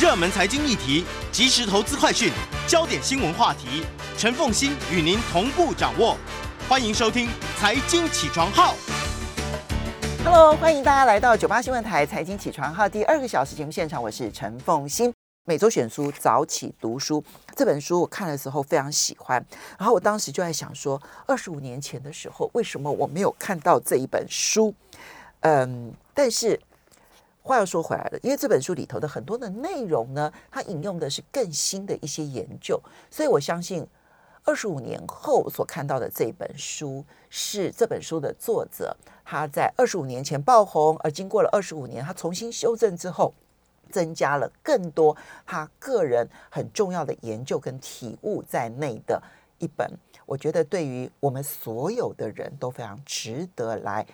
热门财经议题、即时投资快讯、焦点新闻话题，陈凤欣与您同步掌握。欢迎收听《财经起床号》。Hello，欢迎大家来到九八新闻台《财经起床号》第二个小时节目现场，我是陈凤欣。每周选书早起读书这本书我看的时候非常喜欢，然后我当时就在想说，二十五年前的时候，为什么我没有看到这一本书？嗯，但是。话又说回来了，因为这本书里头的很多的内容呢，它引用的是更新的一些研究，所以我相信二十五年后所看到的这本书，是这本书的作者他在二十五年前爆红，而经过了二十五年，他重新修正之后，增加了更多他个人很重要的研究跟体悟在内的一本，我觉得对于我们所有的人都非常值得来。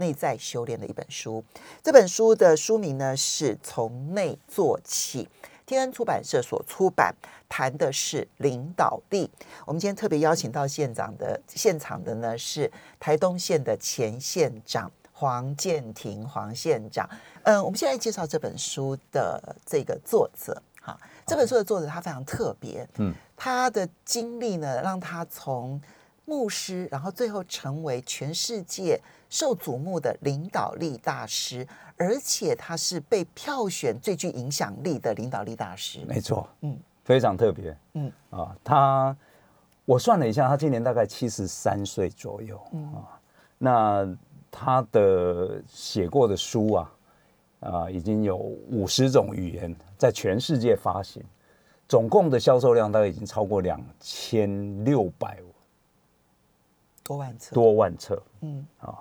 内在修炼的一本书，这本书的书名呢是从内做起，天恩出版社所出版，谈的是领导力。我们今天特别邀请到县长的现场的呢是台东县的前县长黄建庭黄县长。嗯，我们现在介绍这本书的这个作者哈，这本书的作者他非常特别，嗯，他的经历呢让他从牧师，然后最后成为全世界。受瞩目的领导力大师，而且他是被票选最具影响力的领导力大师。没错，嗯，非常特别，嗯。啊，他我算了一下，他今年大概七十三岁左右，嗯。啊，那他的写过的书啊啊，已经有五十种语言在全世界发行，总共的销售量大概已经超过两千六百多万册，多万册，嗯。啊。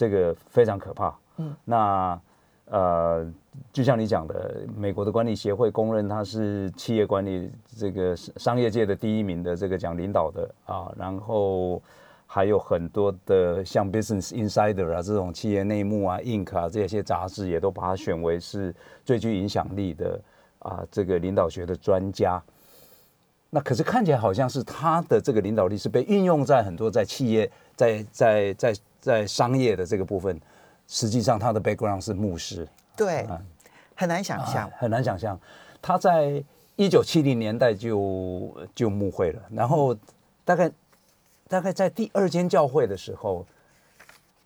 这个非常可怕。嗯，那呃，就像你讲的，美国的管理协会公认他是企业管理这个商业界的第一名的这个讲领导的啊，然后还有很多的像 Business Insider 啊这种企业内幕啊、Inc 啊这些杂志也都把他选为是最具影响力的啊这个领导学的专家。那可是看起来好像是他的这个领导力是被运用在很多在企业在在在。在在商业的这个部分，实际上他的 background 是牧师，对，很难想象，啊，很难想象。他在一九七零年代就就牧会了，然后大概大概在第二间教会的时候，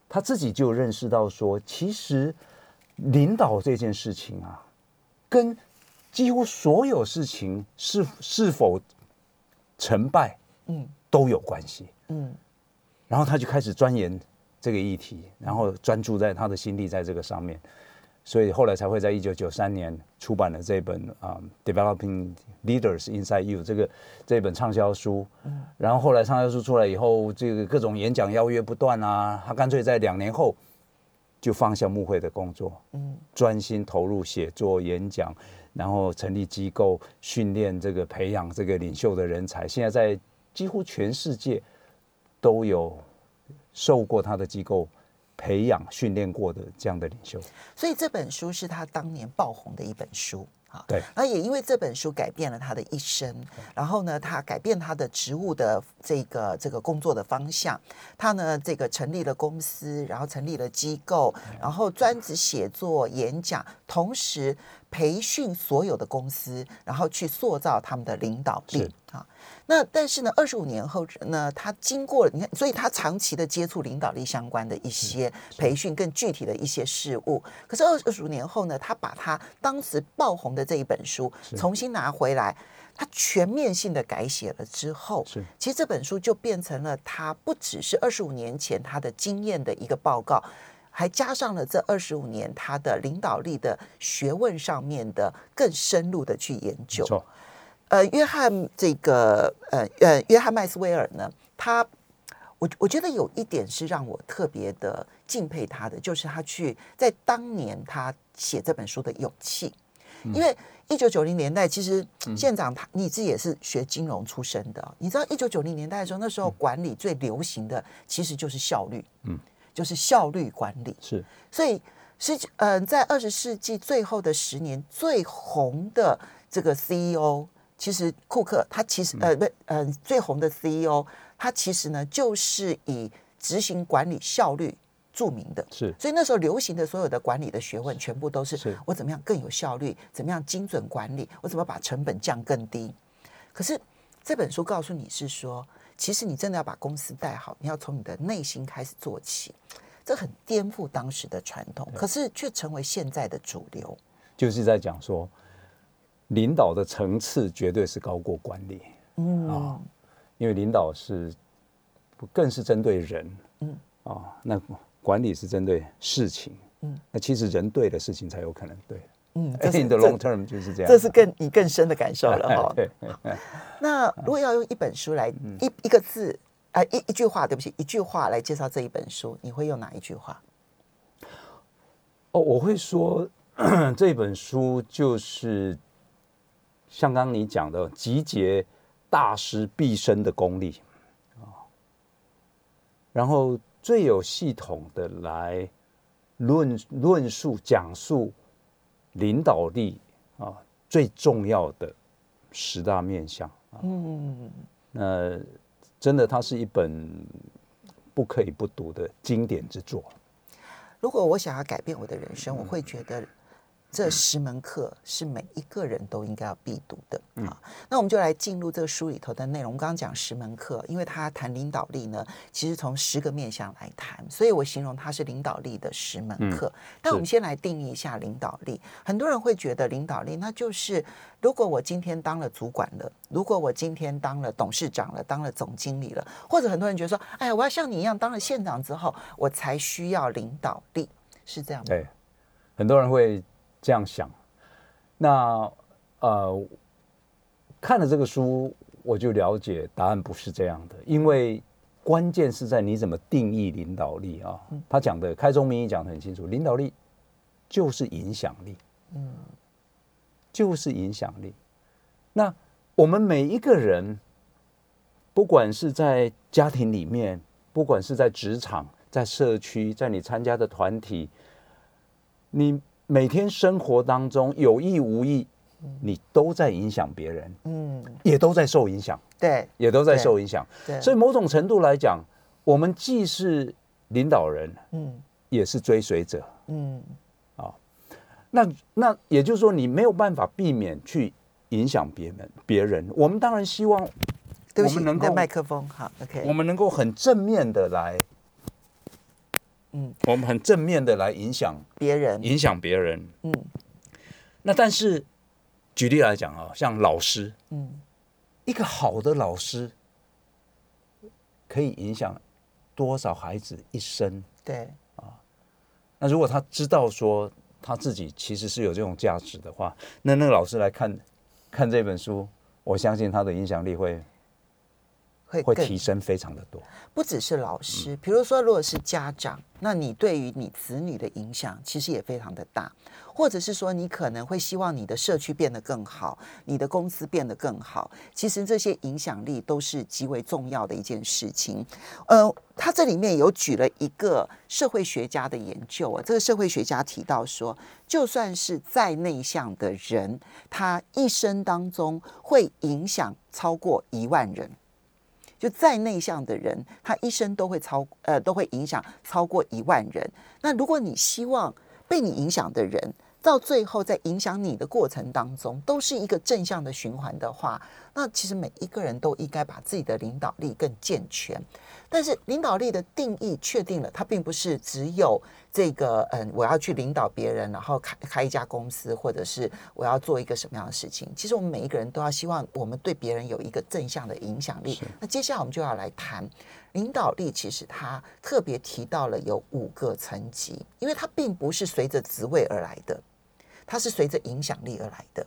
他自己就认识到说，其实领导这件事情啊，跟几乎所有事情是是否成败，嗯，都有关系，嗯，然后他就开始钻研。这个议题，然后专注在他的心力在这个上面，所以后来才会在一九九三年出版了这本啊、um, Developing Leaders Inside You 这个这本畅销书。然后后来畅销书出来以后，这个各种演讲邀约不断啊，他干脆在两年后就放下幕会的工作，嗯，专心投入写作、演讲，然后成立机构训练这个培养这个领袖的人才。现在在几乎全世界都有。受过他的机构培养训练过的这样的领袖，所以这本书是他当年爆红的一本书啊。对，那也因为这本书改变了他的一生，然后呢，他改变他的职务的这个这个工作的方向。他呢，这个成立了公司，然后成立了机构，然后专职写作、演讲，同时培训所有的公司，然后去塑造他们的领导力啊。那但是呢，二十五年后呢，他经过了你看，所以他长期的接触领导力相关的一些培训，更具体的一些事物。可是二十五年后呢，他把他当时爆红的这一本书重新拿回来，他全面性的改写了之后，是其实这本书就变成了他不只是二十五年前他的经验的一个报告，还加上了这二十五年他的领导力的学问上面的更深入的去研究。呃，约翰这个呃呃，约翰麦斯威尔呢，他我我觉得有一点是让我特别的敬佩他的，就是他去在当年他写这本书的勇气。因为一九九零年代，其实县长他你自己也是学金融出身的，你知道一九九零年代的时候，那时候管理最流行的其实就是效率，嗯，就是效率管理是，所以是嗯、呃，在二十世纪最后的十年最红的这个 CEO。其实库克他其实呃不呃最红的 CEO，他其实呢就是以执行管理效率著名的。是，所以那时候流行的所有的管理的学问，全部都，是我怎么样更有效率，怎么样精准管理，我怎么把成本降更低。可是这本书告诉你是说，其实你真的要把公司带好，你要从你的内心开始做起。这很颠覆当时的传统，可是却成为现在的主流。就是在讲说，领导的层次绝对是高过管理。嗯啊、哦，因为领导是更是针对人。嗯啊、哦，那管理是针对事情。嗯，那其实人对的事情才有可能对。嗯，in the long term 就是这样。这是更你更深的感受了 哈。对。那如果要用一本书来一一个字。啊，一一句话，对不起，一句话来介绍这一本书，你会用哪一句话？哦，我会说 这本书就是像刚刚你讲的，集结大师毕生的功力啊，然后最有系统的来论论述、讲述领导力啊最重要的十大面相啊。嗯，那。真的，它是一本不可以不读的经典之作。如果我想要改变我的人生，我会觉得。这十门课是每一个人都应该要必读的啊。那我们就来进入这个书里头的内容。我刚刚讲十门课，因为他谈领导力呢，其实从十个面向来谈，所以我形容它是领导力的十门课。但我们先来定义一下领导力。很多人会觉得领导力那就是，如果我今天当了主管了，如果我今天当了董事长了，当了总经理了，或者很多人觉得说，哎呀，我要像你一样当了县长之后，我才需要领导力，是这样吗？对，很多人会。这样想，那呃，看了这个书，我就了解答案不是这样的，因为关键是在你怎么定义领导力啊。他讲的开宗明义讲的很清楚，领导力就是影响力，嗯，就是影响力。那我们每一个人，不管是在家庭里面，不管是在职场、在社区、在你参加的团体，你。每天生活当中有意无意，你都在影响别人，嗯，也都在受影响，对，也都在受影响，对。所以某种程度来讲，我们既是领导人，嗯，也是追随者，嗯，啊，那那也就是说，你没有办法避免去影响别人，别人。我们当然希望，我们能够麦克风好，OK，我们能够很正面的来。嗯，我们很正面的来影响别人，影响别人。嗯，那但是举例来讲啊，像老师，嗯，一个好的老师可以影响多少孩子一生？对啊，那如果他知道说他自己其实是有这种价值的话，那那个老师来看看这本书，我相信他的影响力会。会提升非常的多，不只是老师，比如说，如果是家长，那你对于你子女的影响其实也非常的大，或者是说，你可能会希望你的社区变得更好，你的公司变得更好，其实这些影响力都是极为重要的一件事情。呃，他这里面有举了一个社会学家的研究啊，这个社会学家提到说，就算是再内向的人，他一生当中会影响超过一万人。就再内向的人，他一生都会超呃都会影响超过一万人。那如果你希望被你影响的人，到最后在影响你的过程当中，都是一个正向的循环的话，那其实每一个人都应该把自己的领导力更健全。但是领导力的定义确定了，它并不是只有这个，嗯，我要去领导别人，然后开开一家公司，或者是我要做一个什么样的事情。其实我们每一个人都要希望我们对别人有一个正向的影响力。那接下来我们就要来谈领导力，其实它特别提到了有五个层级，因为它并不是随着职位而来的，它是随着影响力而来的。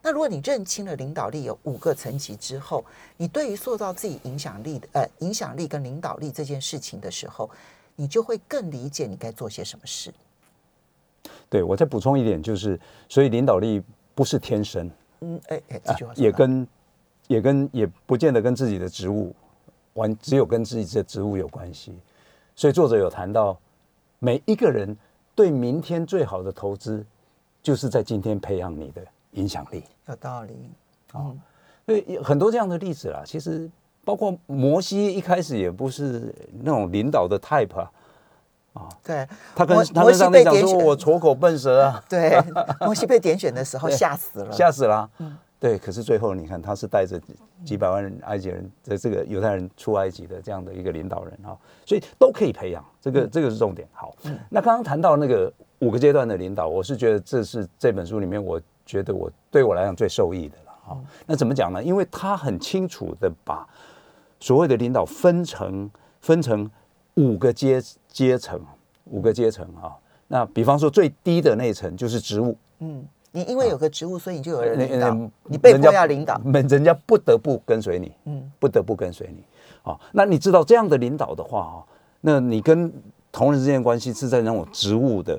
那如果你认清了领导力有五个层级之后，你对于塑造自己影响力的呃影响力跟领导力这件事情的时候，你就会更理解你该做些什么事。对，我再补充一点，就是所以领导力不是天生，嗯，哎哎，这句话、啊、也跟也跟也不见得跟自己的职务完，只有跟自己的职务有关系。所以作者有谈到，每一个人对明天最好的投资，就是在今天培养你的。影响力有道理，嗯，所以很多这样的例子啦。其实包括摩西一开始也不是那种领导的 type 啊，啊，对，他跟摩他跟上帝讲说：“摩西被点选我拙口笨舌啊。”对，摩西被点选的时候 吓死了，吓死了啊。对，可是最后你看，他是带着几百万埃及人的这个犹太人出埃及的这样的一个领导人啊，所以都可以培养，这个这个是重点。好，那刚刚谈到那个五个阶段的领导，我是觉得这是这本书里面我觉得我对我来讲最受益的了啊。那怎么讲呢？因为他很清楚的把所谓的领导分成分成五个阶阶层，五个阶层啊。那比方说最低的那层就是职务，嗯。你因为有个职务，所以你就有人领导。你被迫要领导，人家不得不跟随你，嗯，不得不跟随你。好，那你知道这样的领导的话哈，那你跟同仁之间的关系是在那种职务的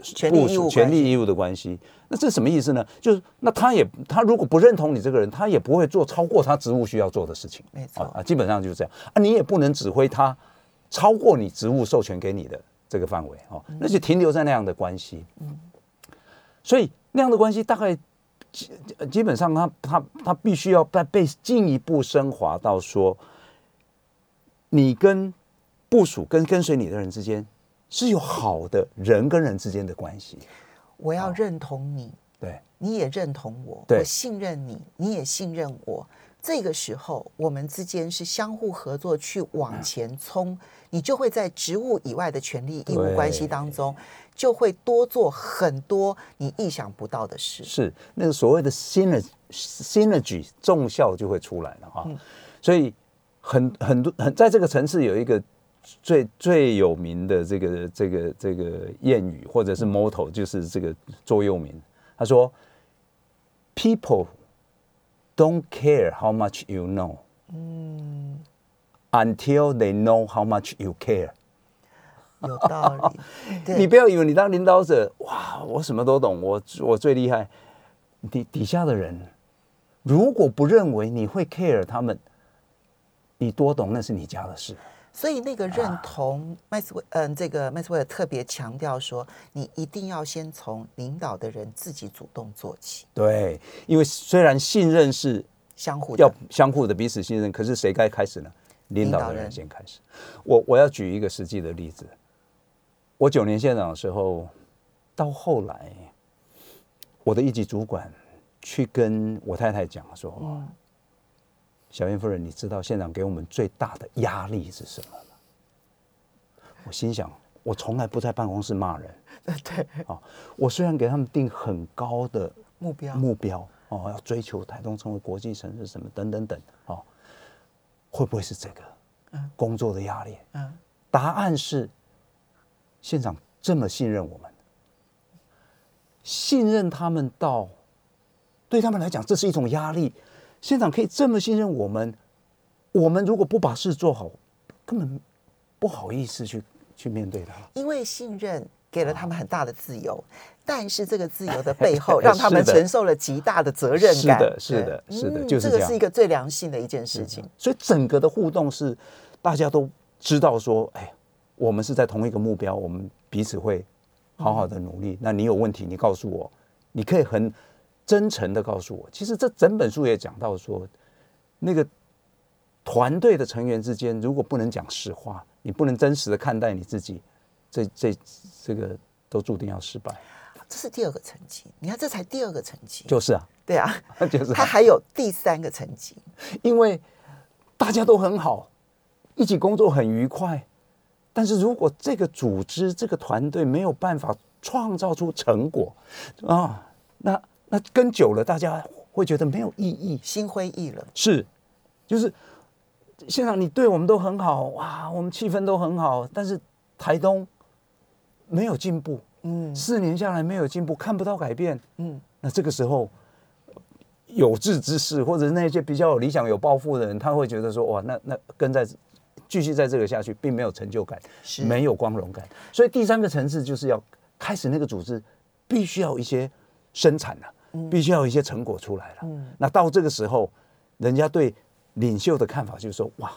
权利义务、权利义务的关系。那这什么意思呢？就是那他也他如果不认同你这个人，他也不会做超过他职务需要做的事情。没错啊，基本上就是这样啊。你也不能指挥他超过你职务授权给你的这个范围哦，那就停留在那样的关系。嗯，所以。那样的关系大概基基本上他，他他他必须要被被进一步升华到说，你跟部署跟跟随你的人之间是有好的人跟人之间的关系。我要认同你，对，你也认同我，我信任你，你也信任我。这个时候，我们之间是相互合作去往前冲，你就会在职务以外的权利义务关系当中。就会多做很多你意想不到的事，是那个所谓的 synergy synergy 重效就会出来了哈。嗯、所以很很多很在这个城市有一个最最有名的这个这个这个谚语或者是 motto，就是这个座右铭。他说：“People don't care how much you know，嗯，until they know how much you care。”有道理，你不要以为你当领导者，哇，我什么都懂，我我最厉害。底底下的人如果不认为你会 care 他们，你多懂那是你家的事。所以那个认同麦斯威，嗯，这个麦斯威尔特别强调说，你一定要先从领导的人自己主动做起。对，因为虽然信任是相互要相互的彼此信任，可是谁该开始呢？领导的人先开始。我我要举一个实际的例子。我九年县长的时候，到后来，我的一级主管去跟我太太讲说：“嗯、小燕夫人，你知道县长给我们最大的压力是什么吗？”我心想，我从来不在办公室骂人，对，哦，我虽然给他们定很高的目标，目标哦，要追求台东成为国际城市，什么等等等，哦，会不会是这个？嗯，工作的压力？嗯，答案是。县长这么信任我们，信任他们到对他们来讲，这是一种压力。县长可以这么信任我们，我们如果不把事做好，根本不好意思去去面对他。因为信任给了他们很大的自由，啊、但是这个自由的背后，让他们承受了极大的责任感。是的，是的，是的，就是这个是一个最良性的一件事情。所以整个的互动是大家都知道说，哎。我们是在同一个目标，我们彼此会好好的努力。那你有问题，你告诉我，你可以很真诚的告诉我。其实这整本书也讲到说，那个团队的成员之间，如果不能讲实话，你不能真实的看待你自己，这这这个都注定要失败。这是第二个层级，你看这才第二个层级。就是啊，对啊，就是。他还有第三个层级，因为大家都很好，一起工作很愉快。但是如果这个组织、这个团队没有办法创造出成果啊，那那跟久了，大家会觉得没有意义，心灰意冷。是，就是现场你对我们都很好哇，我们气氛都很好，但是台东没有进步，嗯，四年下来没有进步，看不到改变，嗯，那这个时候有志之士或者是那些比较有理想、有抱负的人，他会觉得说哇，那那跟在。继续在这个下去，并没有成就感，没有光荣感。所以第三个层次就是要开始那个组织必须要有一些生产了，嗯、必须要有一些成果出来了。嗯、那到这个时候，人家对领袖的看法就是说：哇，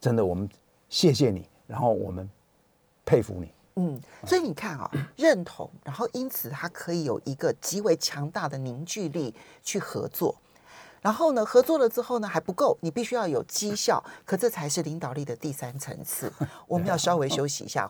真的，我们谢谢你，然后我们佩服你。嗯，所以你看啊、哦，认同，然后因此他可以有一个极为强大的凝聚力去合作。然后呢，合作了之后呢，还不够，你必须要有绩效，可这才是领导力的第三层次。我们要稍微休息一下。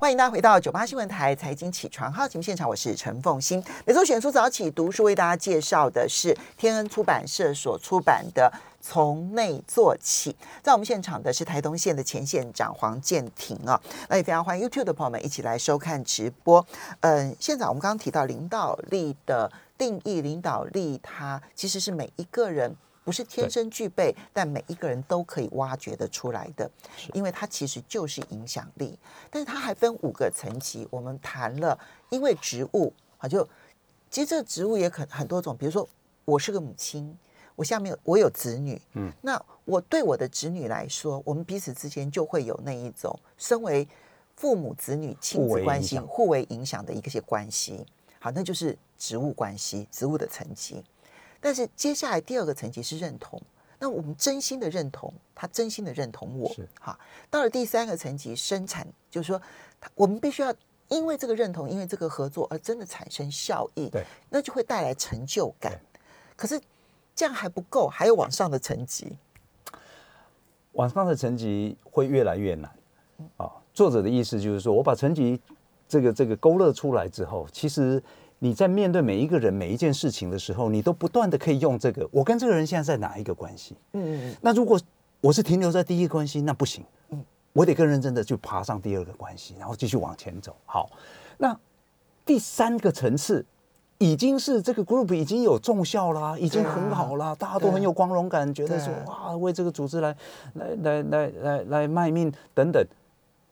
欢迎大家回到九八新闻台财经起床号节目现场，我是陈凤欣。每周选出早起读书为大家介绍的是天恩出版社所出版的《从内做起》。在我们现场的是台东县的前县长黄建庭啊，那也非常欢迎 YouTube 的朋友们一起来收看直播。嗯，县长，我们刚刚提到领导力的定义，领导力它其实是每一个人。不是天生具备，但每一个人都可以挖掘得出来的，因为它其实就是影响力。但是它还分五个层级，我们谈了，因为植物啊，就其实这个植物也可很多种，比如说我是个母亲，我下面有我有子女，嗯，那我对我的子女来说，我们彼此之间就会有那一种身为父母子女亲子关系互为影响的一些关系。好，那就是职务关系，职务的层级。但是接下来第二个层级是认同，那我们真心的认同他，真心的认同我，哈。到了第三个层级生产，就是说，我们必须要因为这个认同，因为这个合作而真的产生效益，对，那就会带来成就感。可是这样还不够，还有往上的层级，往上的层级会越来越难。啊，作者的意思就是说，我把层级这个这个勾勒出来之后，其实。你在面对每一个人、每一件事情的时候，你都不断的可以用这个。我跟这个人现在在哪一个关系？嗯嗯。那如果我是停留在第一个关系，那不行。嗯。我得更认真的去爬上第二个关系，然后继续往前走。好，那第三个层次已经是这个 group 已经有重效啦，已经很好啦，大家都很有光荣感，觉得说哇，为这个组织来来来来来来卖命等等。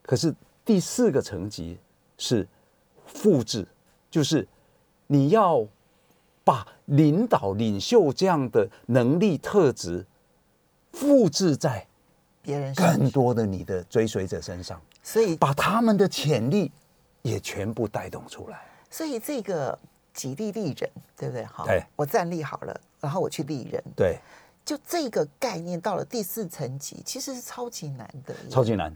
可是第四个层级是复制，就是。你要把领导、领袖这样的能力特质复制在别人更多的你的追随者身上，所以把他们的潜力也全部带动出来。所以这个己立立人，对不对？好，对，我站立好了，然后我去利人。对，就这个概念到了第四层级，其实是超级难的，超级难，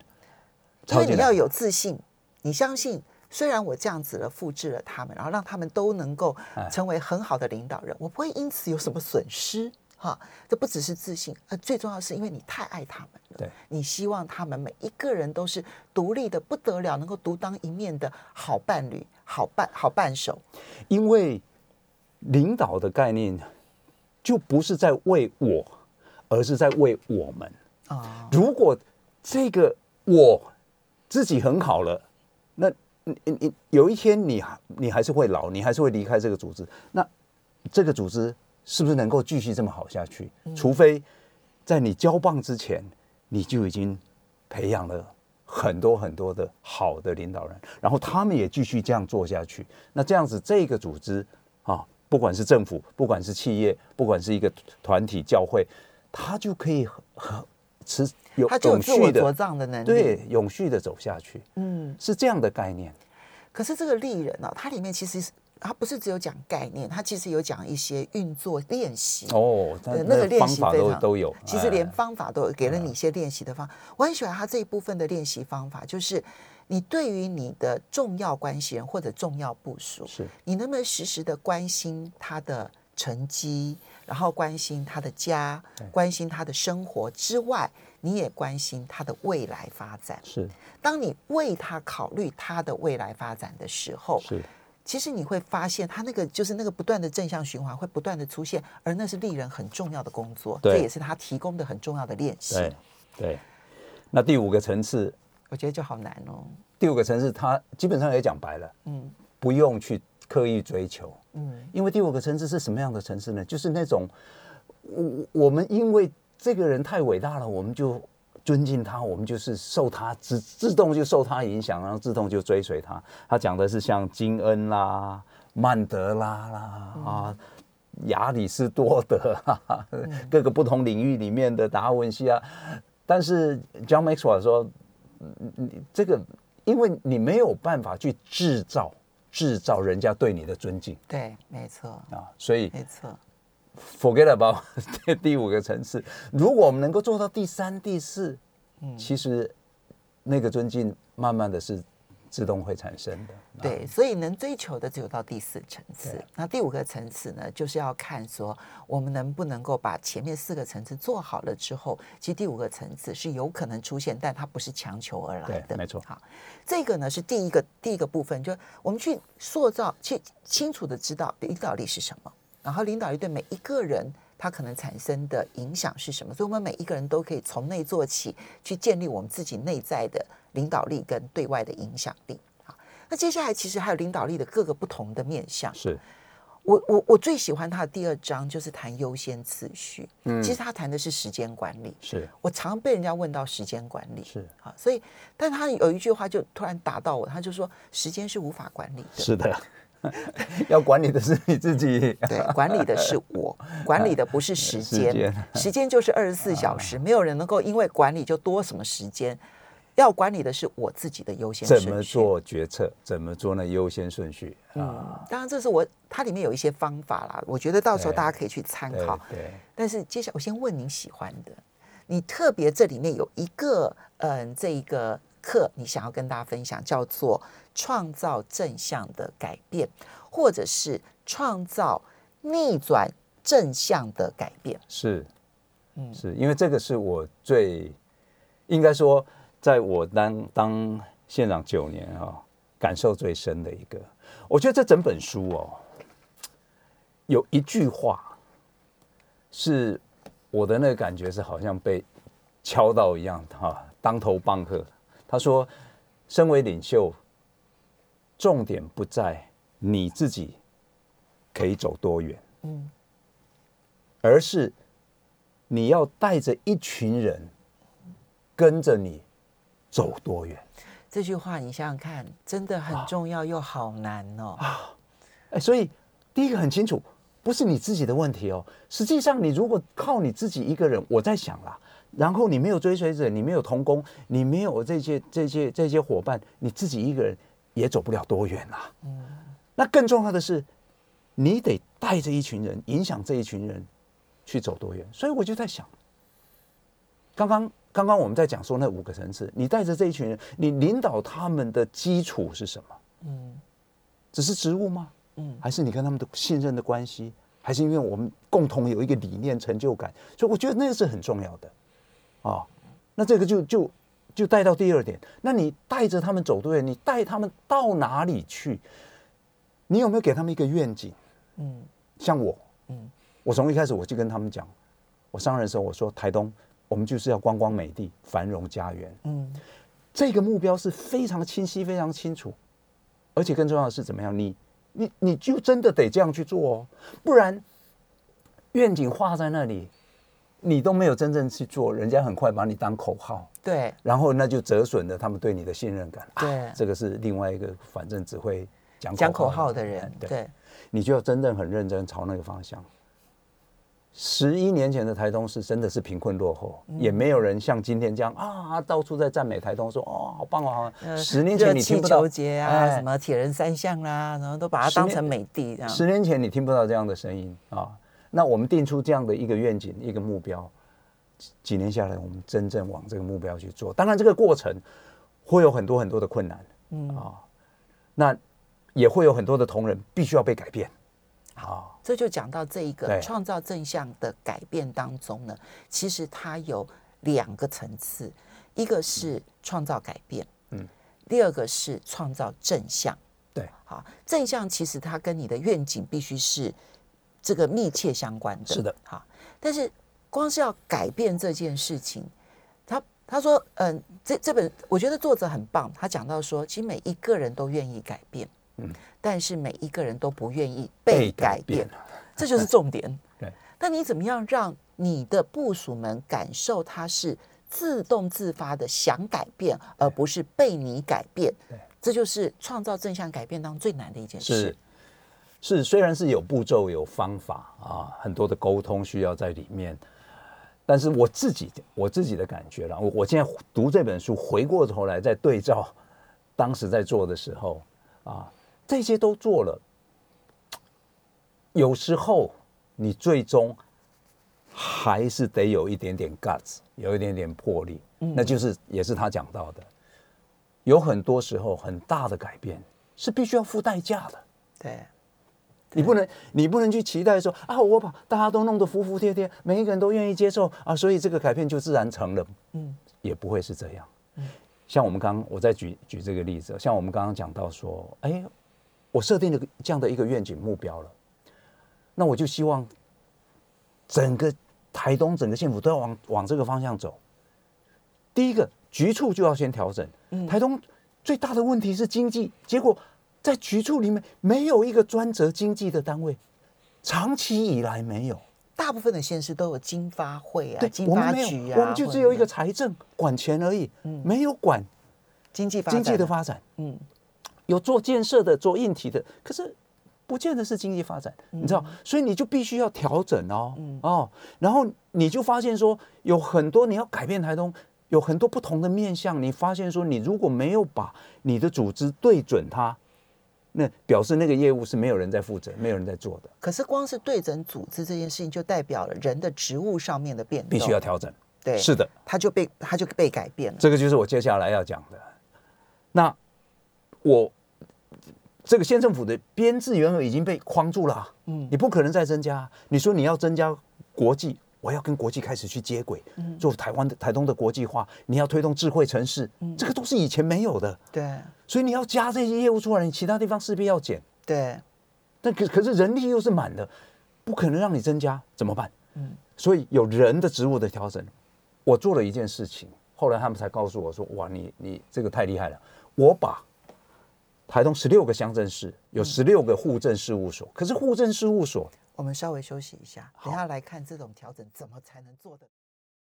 因为你要有自信，你相信。虽然我这样子了复制了他们，然后让他们都能够成为很好的领导人，我不会因此有什么损失哈。这不只是自信，呃，最重要的是因为你太爱他们了，对，你希望他们每一个人都是独立的不得了，能够独当一面的好伴侣、好伴、好伴手。因为领导的概念就不是在为我，而是在为我们啊。如果这个我自己很好了，那你你有一天你还你还是会老，你还是会离开这个组织。那这个组织是不是能够继续这么好下去？除非在你交棒之前，你就已经培养了很多很多的好的领导人，然后他们也继续这样做下去。那这样子，这个组织啊，不管是政府，不管是企业，不管是一个团体、教会，它就可以很持。有永续的的能力，对，永续的走下去，嗯，是这样的概念。可是这个利人呢，它里面其实是它不是只有讲概念，它其实有讲一些运作练习哦，那个练习都都有。其实连方法都有给了你一些练习的方法。我很喜欢他这一部分的练习方法，就是你对于你的重要关系人或者重要部署，是你能不能时时的关心他的成绩，然后关心他的家，关心他的生活之外。你也关心他的未来发展，是。当你为他考虑他的未来发展的时候，是。其实你会发现，他那个就是那个不断的正向循环会不断的出现，而那是利人很重要的工作，这也是他提供的很重要的练习。对，对。那第五个层次，我觉得就好难哦。第五个层次，他基本上也讲白了，嗯，不用去刻意追求，嗯，因为第五个层次是什么样的层次呢？就是那种我我们因为。这个人太伟大了，我们就尊敬他，我们就是受他自自动就受他影响，然后自动就追随他。他讲的是像金恩啦、曼德拉啦、嗯、啊、亚里士多德各个不同领域里面的达文西啊。但是 John Maxwell 说，你这个因为你没有办法去制造制造人家对你的尊敬。对，没错啊，所以没错。Forget about 第五个层次。如果我们能够做到第三、第四，嗯，其实那个尊敬慢慢的是自动会产生的。对，所以能追求的只有到第四层次。那第五个层次呢，就是要看说我们能不能够把前面四个层次做好了之后，其实第五个层次是有可能出现，但它不是强求而来的。对，没错。好，这个呢是第一个第一个部分，就我们去塑造，去清楚的知道领导力是什么，然后领导力对每一个人他可能产生的影响是什么，所以我们每一个人都可以从内做起，去建立我们自己内在的领导力跟对外的影响力。好那接下来其实还有领导力的各个不同的面向。是，我我我最喜欢他的第二章，就是谈优先次序。嗯，其实他谈的是时间管理。是我常被人家问到时间管理。是啊，所以，但他有一句话就突然打到我，他就说时间是无法管理的。是的，要管理的是你自己。对，管理的是我，管理的不是时间。时间，时间就是二十四小时，没有人能够因为管理就多什么时间。要管理的是我自己的优先顺序，怎么做决策，怎么做那优先顺序啊？嗯，当然这是我它里面有一些方法啦，我觉得到时候大家可以去参考。对，对，但是接下来我先问您喜欢的，你特别这里面有一个嗯，这一个课你想要跟大家分享，叫做创造正向的改变，或者是创造逆转正向的改变。是，嗯，是因为这个是我最应该说。在我当当县长九年啊、哦，感受最深的一个，我觉得这整本书哦，有一句话是我的那个感觉是好像被敲到一样哈、哦，当头棒喝。他说：“身为领袖，重点不在你自己可以走多远，嗯，而是你要带着一群人跟着你。”走多远？这句话你想想看，真的很重要又好难哦。啊，哎，所以第一个很清楚，不是你自己的问题哦。实际上，你如果靠你自己一个人，我在想啦，然后你没有追随者，你没有同工，你没有这些这些这些伙伴，你自己一个人也走不了多远啦。嗯，那更重要的是，你得带着一群人，影响这一群人去走多远。所以我就在想，刚刚。刚刚我们在讲说那五个层次，你带着这一群人，你领导他们的基础是什么？嗯，只是职务吗？嗯，还是你跟他们的信任的关系？还是因为我们共同有一个理念、成就感？所以我觉得那个是很重要的。啊、哦，那这个就就就带到第二点。那你带着他们走多远？你带他们到哪里去？你有没有给他们一个愿景？嗯，像我，嗯，我从一开始我就跟他们讲，我上任的时候我说台东。我们就是要观光美地、繁荣家园。嗯，这个目标是非常清晰、非常清楚，而且更重要的是怎么样？你、你、你就真的得这样去做哦，不然愿景画在那里，你都没有真正去做，人家很快把你当口号。对，然后那就折损了他们对你的信任感。对，啊，这个是另外一个，反正只会讲讲口号的人。对，对，你就要真正很认真朝那个方向。十一年前的台东是真的是贫困落后，嗯、也没有人像今天这样啊，到处在赞美台东说，说哦好棒哦。呃、十年前你听不到节啊，哎、什么铁人三项啦，然后都把它当成美地这样。十年前你听不到这样的声音啊。那我们定出这样的一个愿景，一个目标，几年下来，我们真正往这个目标去做。当然，这个过程会有很多很多的困难，嗯。啊，那也会有很多的同仁必须要被改变。好，这就讲到这一个创造正向的改变当中呢，其实它有两个层次，一个是创造改变，嗯，第二个是创造正向，对，好，正向其实它跟你的愿景必须是这个密切相关的，是的，哈，但是光是要改变这件事情，他他说，嗯，这这本我觉得作者很棒，他讲到说，其实每一个人都愿意改变。嗯，但是每一个人都不愿意被改变，改变 这就是重点。对，但你怎么样让你的部署们感受他是自动自发的想改变，而不是被你改变？对，这就是创造正向改变当中最难的一件事。是，虽然是有步骤、有方法啊，很多的沟通需要在里面，但是我自己我自己的感觉了，我我现在读这本书，回过头来再对照当时在做的时候啊。这些都做了，有时候你最终还是得有一点点 guts，有一点点魄力，嗯，那就是也是他讲到的，有很多时候很大的改变是必须要付代价的。对，你不能，你不能去期待说啊，我把大家都弄得服服帖帖，每一个人都愿意接受啊，所以这个改变就自然成了。嗯，也不会是这样。嗯，像我们刚刚我再举举这个例子，像我们刚刚讲到说，哎，我设定了这样的一个愿景目标了，那我就希望整个台东整个幸福都要往往这个方向走。第一个局处就要先调整。台东最大的问题是经济，结果在局处里面没有一个专责经济的单位，长期以来没有。大部分的县市都有经发会啊，对，经发局啊，我们没有，我们就只有一个财政管钱而已，嗯，没有管经济经济的发展。嗯，有做建设的，做硬体的，可是不见得是经济发展，你知道，所以你就必须要调整哦，哦，然后你就发现说有很多你要改变台东。有很多不同的面向，你发现说，你如果没有把你的组织对准它，那表示那个业务是没有人在负责，没有人在做的。可是光是对准组织这件事情，就代表了人的职务上面的变动，必须要调整。对，是的，他就被他就被改变了。这个就是我接下来要讲的。那我这个县政府的编制原本已经被框住了，嗯，你不可能再增加。你说你要增加国际。我要跟国际开始去接轨，做台湾的台东的国际化。你要推动智慧城市，这个都是以前没有的。对，所以你要加这些业务出来，你其他地方势必要减。对，但可可是人力又是满的，不可能让你增加，怎么办？嗯，所以有人的职务的调整。我做了一件事情，后来他们才告诉我说：“哇，你你这个太厉害了！”我把台东十六个乡镇市有十六个户政事务所，可是户政事务所。我们稍微休息一下，等下来看这种调整怎么才能做的。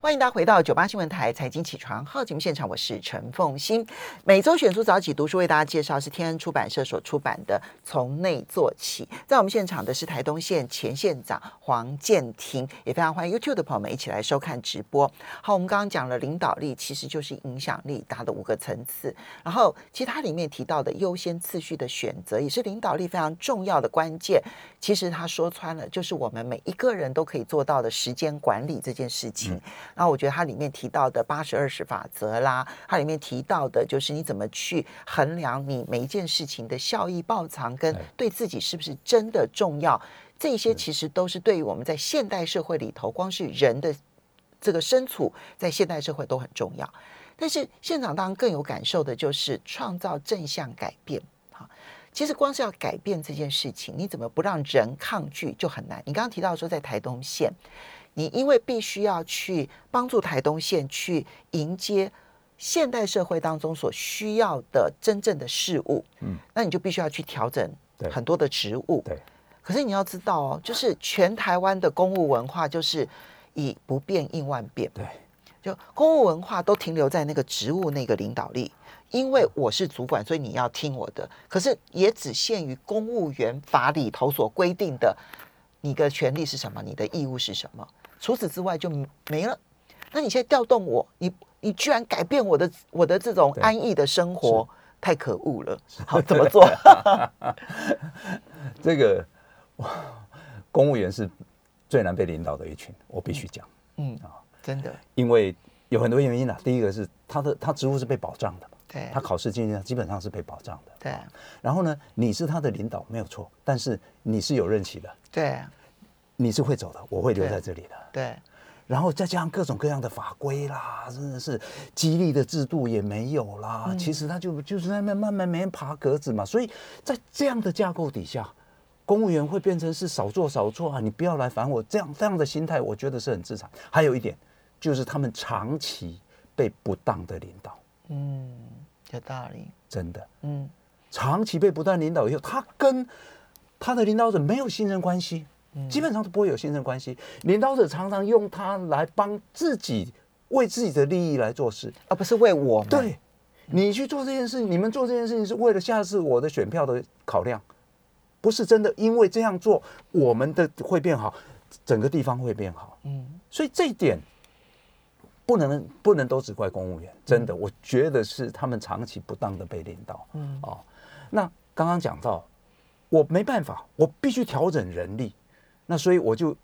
欢迎大家回到九八新闻台财经起床号节目现场，我是陈凤欣。每周选书早起读书，为大家介绍是天恩出版社所出版的《从内做起》。在我们现场的是台东县前县长黄建庭，也非常欢迎 YouTube 的朋友们一起来收看直播。好，我们刚刚讲了领导力，其实就是影响力大的五个层次。然后，其实它里面提到的优先次序的选择，也是领导力非常重要的关键。其实他说穿了，就是我们每一个人都可以做到的时间管理这件事情。然后我觉得它里面提到的八十二十法则啦，它里面提到的就是你怎么去衡量你每一件事情的效益报偿跟对自己是不是真的重要，这些其实都是对于我们在现代社会里头，光是人的这个身处在现代社会都很重要。但是现场当然更有感受的就是创造正向改变。哈，其实光是要改变这件事情，你怎么不让人抗拒就很难。你刚刚提到说在台东县。你因为必须要去帮助台东县去迎接现代社会当中所需要的真正的事物，嗯，那你就必须要去调整很多的职务，对。可是你要知道哦，就是全台湾的公务文化就是以不变应万变，对。就公务文化都停留在那个职务那个领导力，因为我是主管，所以你要听我的。可是也只限于公务员法里头所规定的，你的权利是什么，你的义务是什么。除此之外就没了。那你现在调动我，你你居然改变我的我的这种安逸的生活，太可恶了。好，怎么做？这个公务员是最难被领导的一群，我必须讲。嗯啊，真的，因为有很多原因啊。第一个是他的他职务是被保障的，对，他考试经验基本上是被保障的，对。然后呢，你是他的领导没有错，但是你是有任期的，对。你是会走的，我会留在这里的。对，然后再加上各种各样的法规啦，真的是激励的制度也没有啦。嗯、其实他就就是在那慢慢慢慢爬格子嘛。所以在这样的架构底下，公务员会变成是少做少错啊，你不要来烦我。这样这样的心态，我觉得是很自残。还有一点就是他们长期被不当的领导。嗯，有道理。真的。嗯，长期被不当领导以后，他跟他的领导者没有信任关系。基本上都不会有信任关系，领导者常常用他来帮自己，为自己的利益来做事，而不是为我们。对，你去做这件事，你们做这件事情是为了下次我的选票的考量，不是真的因为这样做我们的会变好，整个地方会变好。嗯，所以这一点不能不能都只怪公务员，真的，我觉得是他们长期不当的被领导。嗯，哦，那刚刚讲到，我没办法，我必须调整人力。那所以我就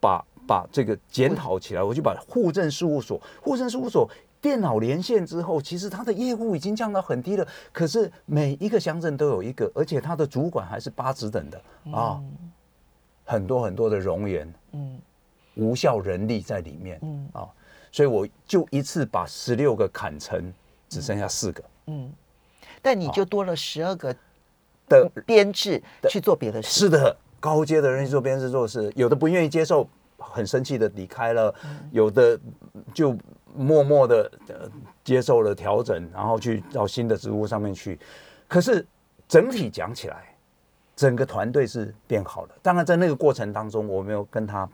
把把这个检讨起来，我就把户政事务所，户政事务所电脑连线之后，其实它的业务已经降到很低了。可是每一个乡镇都有一个，而且它的主管还是八职等的啊，很多很多的容颜，嗯，无效人力在里面，嗯。啊，所以我就一次把十六个砍成只剩下四个，嗯，但你就多了十二个的编制去做别的事，是的，高阶的人去做编制做事，有的不愿意接受。很生气的离开了，有的就默默的接受了调整，然后去到新的职务上面去。可是整体讲起来，整个团队是变好了。当然，在那个过程当中，我没有跟他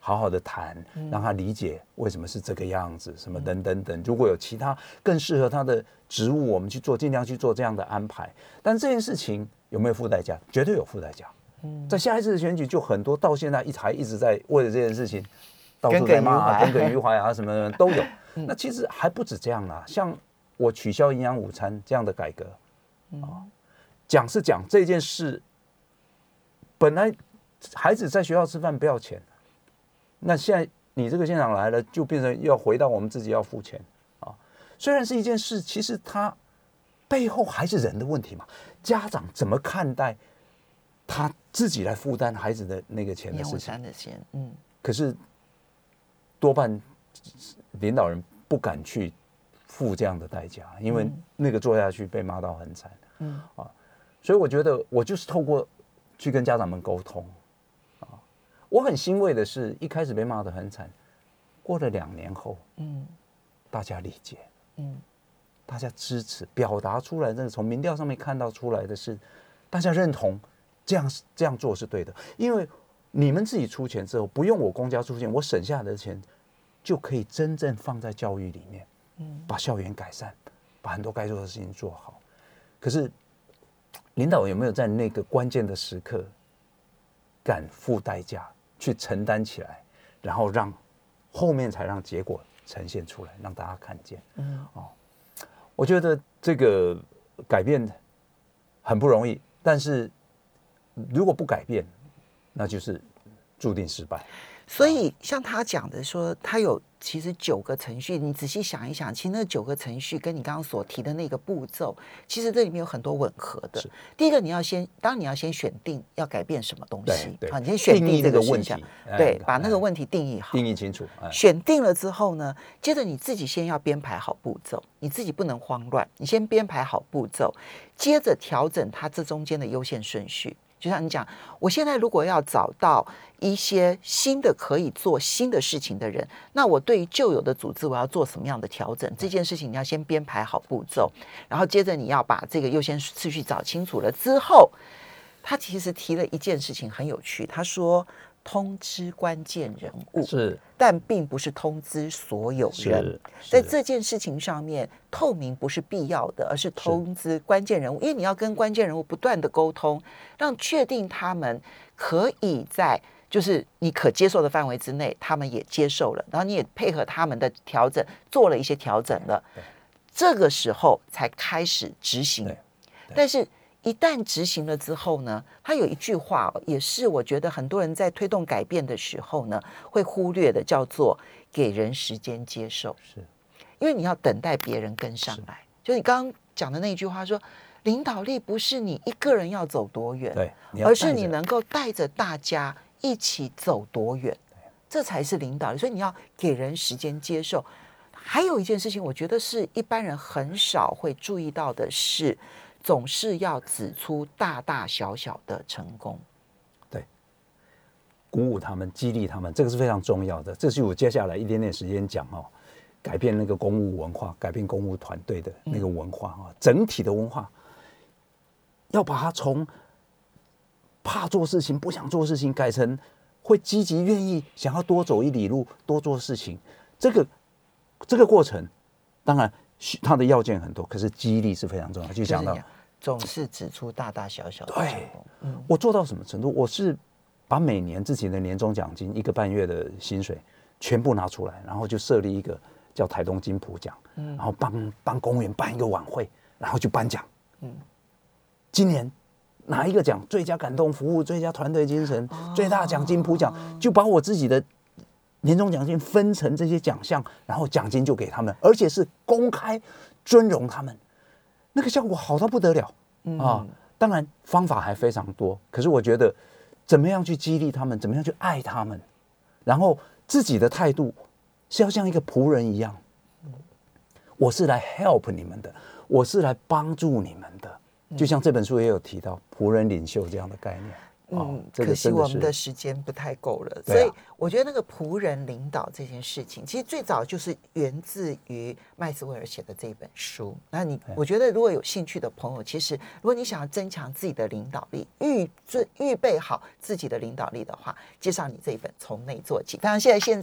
好好的谈，让他理解为什么是这个样子，什么等等等。如果有其他更适合他的职务，我们去做，尽量去做这样的安排。但这件事情有没有付代价？绝对有付代价。在下一次的选举，就很多到现在一还一直在为了这件事情到处在骂，耿耿于怀啊，什么的都有。那其实还不止这样啦，像我取消营养午餐这样的改革啊，讲是讲这件事，本来孩子在学校吃饭不要钱，那现在你这个县长来了，就变成要回到我们自己要付钱啊。虽然是一件事，其实它背后还是人的问题嘛，家长怎么看待？他自己来负担孩子的那个钱的事情，的钱，嗯，可是多半领导人不敢去付这样的代价，因为那个做下去被骂到很惨，嗯。啊，所以我觉得我就是透过去跟家长们沟通啊，我很欣慰的是一开始被骂得很惨，过了两年后，嗯，大家理解，嗯，大家支持，表达出来，那个从民调上面看到出来的是大家认同。这样这样做是对的，因为你们自己出钱之后，不用我公家出钱，我省下的钱就可以真正放在教育里面，嗯，把校园改善，把很多该做的事情做好。可是领导有没有在那个关键的时刻敢付代价去承担起来，然后让后面才让结果呈现出来，让大家看见？嗯，哦，我觉得这个改变很不容易，但是。如果不改变，那就是注定失败。所以，像他讲的说，他有其实九个程序。你仔细想一想，其实那九个程序跟你刚刚所提的那个步骤，其实这里面有很多吻合的。第一个，你要先，当你要先选定要改变什么东西，好，你先选定这个问题，对，把那个问题定义好，定义清楚。选定了之后呢，接着你自己先要编排好步骤，你自己不能慌乱，你先编排好步骤，接着调整它这中间的优先顺序。就像你讲，我现在如果要找到一些新的可以做新的事情的人，那我对于旧有的组织，我要做什么样的调整？这件事情你要先编排好步骤，然后接着你要把这个优先次序找清楚了之后，他其实提了一件事情很有趣，他说。通知关键人物是，但并不是通知所有人。在这件事情上面，透明不是必要的，而是通知关键人物，因为你要跟关键人物不断的沟通，让确定他们可以在就是你可接受的范围之内，他们也接受了，然后你也配合他们的调整，做了一些调整了，这个时候才开始执行。但是。一旦执行了之后呢，他有一句话，也是我觉得很多人在推动改变的时候呢，会忽略的，叫做给人时间接受。是，因为你要等待别人跟上来。就你刚刚讲的那句话说，领导力不是你一个人要走多远，对，而是你能够带着大家一起走多远，这才是领导力。所以你要给人时间接受。还有一件事情，我觉得是一般人很少会注意到的是。总是要指出大大小小的成功，对，鼓舞他们，激励他们，这个是非常重要的。这是我接下来一点点时间讲哦，改变那个公务文化，改变公务团队的那个文化啊，整体的文化，要把它从怕做事情、不想做事情，改成会积极、愿意、想要多走一里路、多做事情。这个这个过程，当然。他的要件很多，可是激励是非常重要。就讲到总是指出大大小小的成功。嗯，我做到什么程度？我是把每年自己的年终奖金一个半月的薪水全部拿出来，然后就设立一个叫台东金普奖，嗯，然后帮帮公务员办一个晚会，然后就颁奖。嗯，今年哪一个奖？最佳感动服务、最佳团队精神、最大奖金普奖，就把我自己的年终奖金分成这些奖项，然后奖金就给他们，而且是公开尊荣他们，那个效果好到不得了啊！嗯、当然方法还非常多，可是我觉得怎么样去激励他们，怎么样去爱他们，然后自己的态度是要像一个仆人一样，我是来 help 你们的，我是来帮助你们的，就像这本书也有提到仆人领袖这样的概念。嗯，可惜我们的时间不太够了，所以我觉得那个仆人领导这件事情，其实最早就是源自于麦斯威尔写的这一本书。那你，我觉得如果有兴趣的朋友，其实如果你想要增强自己的领导力，预准预备好自己的领导力的话，介绍你这一本《从内做起》。非常谢谢县长。